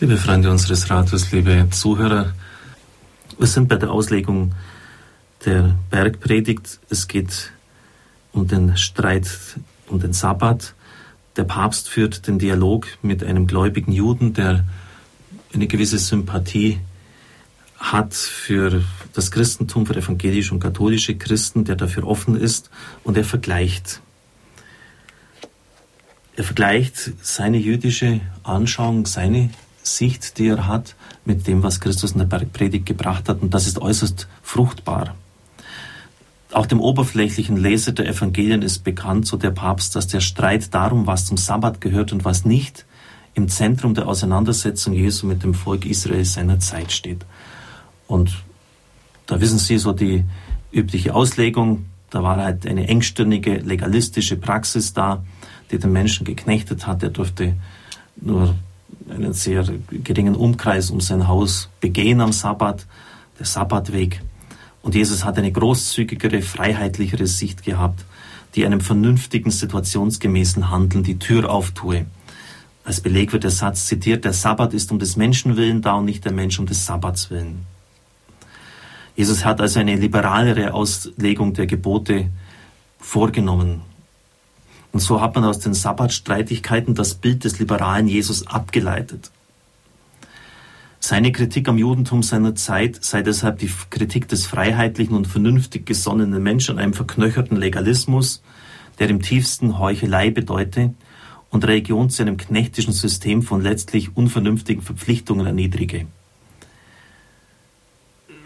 Liebe Freunde unseres Rates, liebe Zuhörer, wir sind bei der Auslegung der Bergpredigt. Es geht um den Streit um den Sabbat. Der Papst führt den Dialog mit einem gläubigen Juden, der eine gewisse Sympathie hat für das Christentum, für evangelische und katholische Christen, der dafür offen ist und er vergleicht. Er vergleicht seine jüdische Anschauung, seine Sicht, die er hat, mit dem, was Christus in der Bergpredigt gebracht hat. Und das ist äußerst fruchtbar. Auch dem oberflächlichen Leser der Evangelien ist bekannt, so der Papst, dass der Streit darum, was zum Sabbat gehört und was nicht, im Zentrum der Auseinandersetzung Jesu mit dem Volk Israel seiner Zeit steht. Und da wissen Sie so die übliche Auslegung, da war halt eine engstirnige legalistische Praxis da, die den Menschen geknechtet hat. Er durfte nur einen sehr geringen Umkreis um sein Haus begehen am Sabbat, der Sabbatweg. Und Jesus hat eine großzügigere, freiheitlichere Sicht gehabt, die einem vernünftigen, situationsgemäßen Handeln die Tür auftue. Als Beleg wird der Satz zitiert, der Sabbat ist um des Menschen willen da und nicht der Mensch um des Sabbats willen. Jesus hat also eine liberalere Auslegung der Gebote vorgenommen. Und so hat man aus den Sabbatstreitigkeiten das Bild des liberalen Jesus abgeleitet. Seine Kritik am Judentum seiner Zeit sei deshalb die Kritik des freiheitlichen und vernünftig gesonnenen Menschen an einem verknöcherten Legalismus, der im tiefsten Heuchelei bedeute und Religion zu einem knechtischen System von letztlich unvernünftigen Verpflichtungen erniedrige.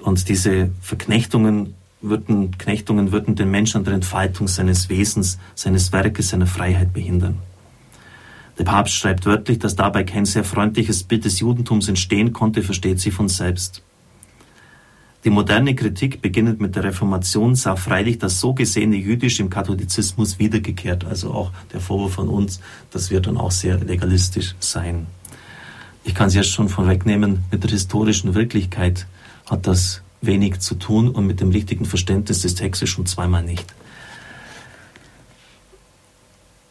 Und diese Verknechtungen würden, Knechtungen würden den Menschen an der Entfaltung seines Wesens, seines Werkes, seiner Freiheit behindern. Der Papst schreibt wörtlich, dass dabei kein sehr freundliches Bild des Judentums entstehen konnte, versteht sie von selbst. Die moderne Kritik, beginnend mit der Reformation, sah freilich das so gesehene Jüdisch im Katholizismus wiedergekehrt. Also auch der Vorwurf von uns, dass wir dann auch sehr legalistisch sein. Ich kann es jetzt schon vorwegnehmen, mit der historischen Wirklichkeit hat das wenig zu tun und mit dem richtigen Verständnis des Textes schon zweimal nicht.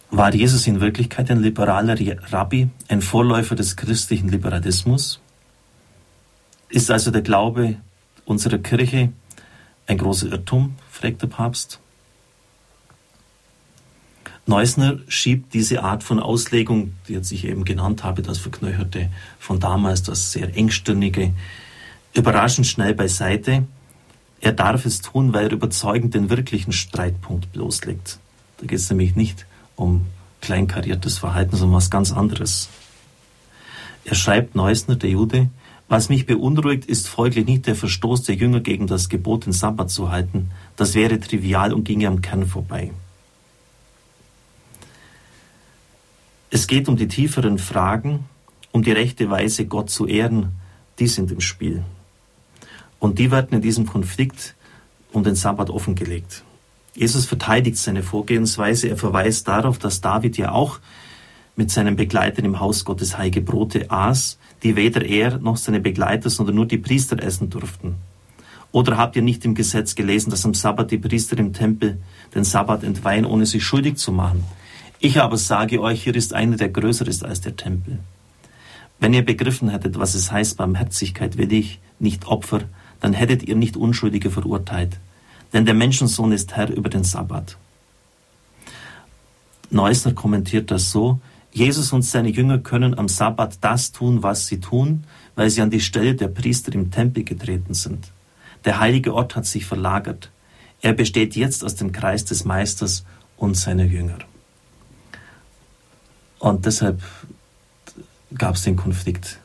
War Jesus in Wirklichkeit ein liberaler Rabbi, ein Vorläufer des christlichen Liberalismus? Ist also der Glaube unserer Kirche ein großer Irrtum, fragt der Papst. Neusner schiebt diese Art von Auslegung, die jetzt ich eben genannt habe, das Verknöcherte von damals, das sehr engstirnige, überraschend schnell beiseite. Er darf es tun, weil er überzeugend den wirklichen Streitpunkt bloßlegt. Da geht es nämlich nicht um kleinkariertes Verhalten, sondern was ganz anderes. Er schreibt Neusner, der Jude, was mich beunruhigt, ist folglich nicht der Verstoß der Jünger gegen das Gebot, den Sabbat zu halten. Das wäre trivial und ginge am Kern vorbei. Es geht um die tieferen Fragen, um die rechte Weise, Gott zu ehren, die sind im Spiel. Und die werden in diesem Konflikt um den Sabbat offengelegt. Jesus verteidigt seine Vorgehensweise. Er verweist darauf, dass David ja auch mit seinen Begleitern im Haus Gottes heilige Brote aß, die weder er noch seine Begleiter, sondern nur die Priester essen durften. Oder habt ihr nicht im Gesetz gelesen, dass am Sabbat die Priester im Tempel den Sabbat entweihen, ohne sich schuldig zu machen? Ich aber sage euch, hier ist einer, der größer ist als der Tempel. Wenn ihr begriffen hättet, was es heißt, Barmherzigkeit will ich, nicht Opfer, dann hättet ihr nicht Unschuldige verurteilt. Denn der Menschensohn ist Herr über den Sabbat. Neusner kommentiert das so, Jesus und seine Jünger können am Sabbat das tun, was sie tun, weil sie an die Stelle der Priester im Tempel getreten sind. Der heilige Ort hat sich verlagert. Er besteht jetzt aus dem Kreis des Meisters und seiner Jünger. Und deshalb gab es den Konflikt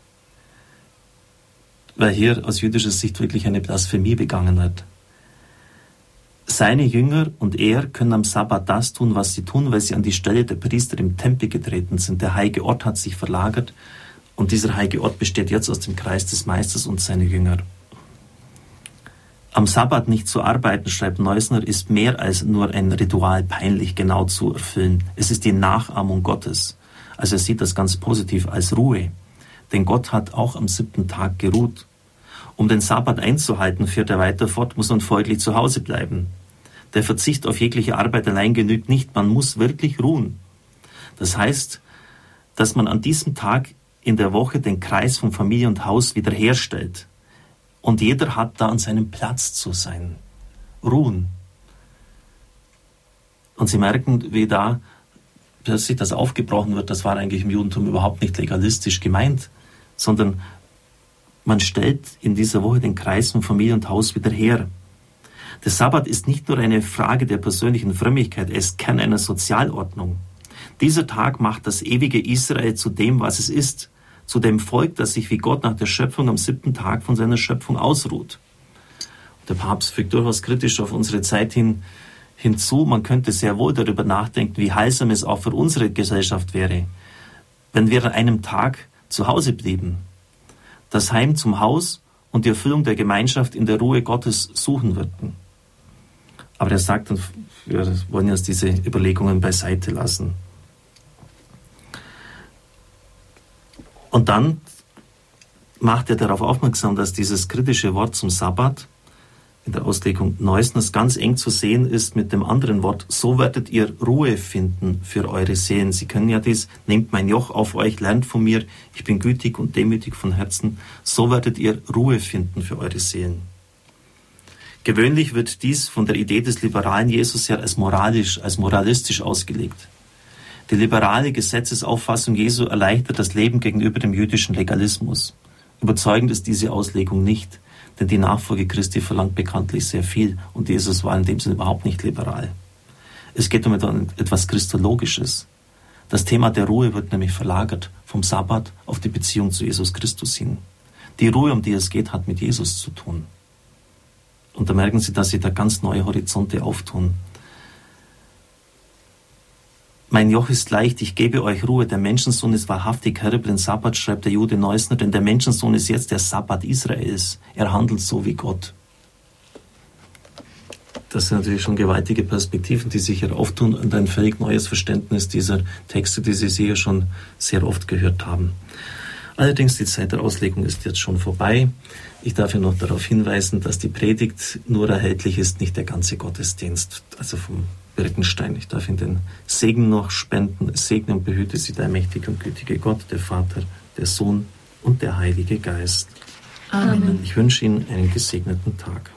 weil hier aus jüdischer Sicht wirklich eine Blasphemie begangen wird. Seine Jünger und er können am Sabbat das tun, was sie tun, weil sie an die Stelle der Priester im Tempel getreten sind. Der heilige Ort hat sich verlagert und dieser heilige Ort besteht jetzt aus dem Kreis des Meisters und seiner Jünger. Am Sabbat nicht zu arbeiten, schreibt Neusner, ist mehr als nur ein Ritual peinlich genau zu erfüllen. Es ist die Nachahmung Gottes. Also er sieht das ganz positiv als Ruhe. Denn Gott hat auch am siebten Tag geruht. Um den Sabbat einzuhalten, führt er weiter fort, muss man folglich zu Hause bleiben. Der Verzicht auf jegliche Arbeit allein genügt nicht, man muss wirklich ruhen. Das heißt, dass man an diesem Tag in der Woche den Kreis von Familie und Haus wiederherstellt. Und jeder hat da an seinem Platz zu sein. Ruhen. Und Sie merken, wie da plötzlich das aufgebrochen wird. Das war eigentlich im Judentum überhaupt nicht legalistisch gemeint, sondern man stellt in dieser Woche den Kreis von Familie und Haus wieder her. Der Sabbat ist nicht nur eine Frage der persönlichen Frömmigkeit, er ist Kern einer Sozialordnung. Dieser Tag macht das ewige Israel zu dem, was es ist, zu dem Volk, das sich wie Gott nach der Schöpfung am siebten Tag von seiner Schöpfung ausruht. Der Papst fügt durchaus kritisch auf unsere Zeit hin, hinzu, man könnte sehr wohl darüber nachdenken, wie heilsam es auch für unsere Gesellschaft wäre, wenn wir an einem Tag zu Hause blieben, das Heim zum Haus und die Erfüllung der Gemeinschaft in der Ruhe Gottes suchen würden. Aber er sagt, wir wollen jetzt diese Überlegungen beiseite lassen. Und dann macht er darauf aufmerksam, dass dieses kritische Wort zum Sabbat in der Auslegung Neusners ganz eng zu sehen ist mit dem anderen Wort, so werdet ihr Ruhe finden für eure Seelen. Sie können ja dies, nehmt mein Joch auf euch, lernt von mir, ich bin gütig und demütig von Herzen, so werdet ihr Ruhe finden für eure Seelen. Gewöhnlich wird dies von der Idee des liberalen Jesus her als moralisch, als moralistisch ausgelegt. Die liberale Gesetzesauffassung Jesu erleichtert das Leben gegenüber dem jüdischen Legalismus. Überzeugend ist diese Auslegung nicht. Denn die Nachfolge Christi verlangt bekanntlich sehr viel und Jesus war in dem Sinne überhaupt nicht liberal. Es geht um etwas Christologisches. Das Thema der Ruhe wird nämlich verlagert vom Sabbat auf die Beziehung zu Jesus Christus hin. Die Ruhe, um die es geht, hat mit Jesus zu tun. Und da merken Sie, dass Sie da ganz neue Horizonte auftun. Mein Joch ist leicht, ich gebe euch Ruhe. Der Menschensohn ist wahrhaftig Herr über den Sabbat, schreibt der Jude Neusner, denn der Menschensohn ist jetzt der Sabbat Israels. Er handelt so wie Gott. Das sind natürlich schon gewaltige Perspektiven, die sich hier auftun und ein völlig neues Verständnis dieser Texte, die Sie sicher schon sehr oft gehört haben. Allerdings, die Zeit der Auslegung ist jetzt schon vorbei. Ich darf Ihnen noch darauf hinweisen, dass die Predigt nur erhältlich ist, nicht der ganze Gottesdienst. Also vom Birkenstein. Ich darf Ihnen den Segen noch spenden. Segne und behüte Sie der mächtige und gütige Gott, der Vater, der Sohn und der Heilige Geist. Amen. Ich wünsche Ihnen einen gesegneten Tag.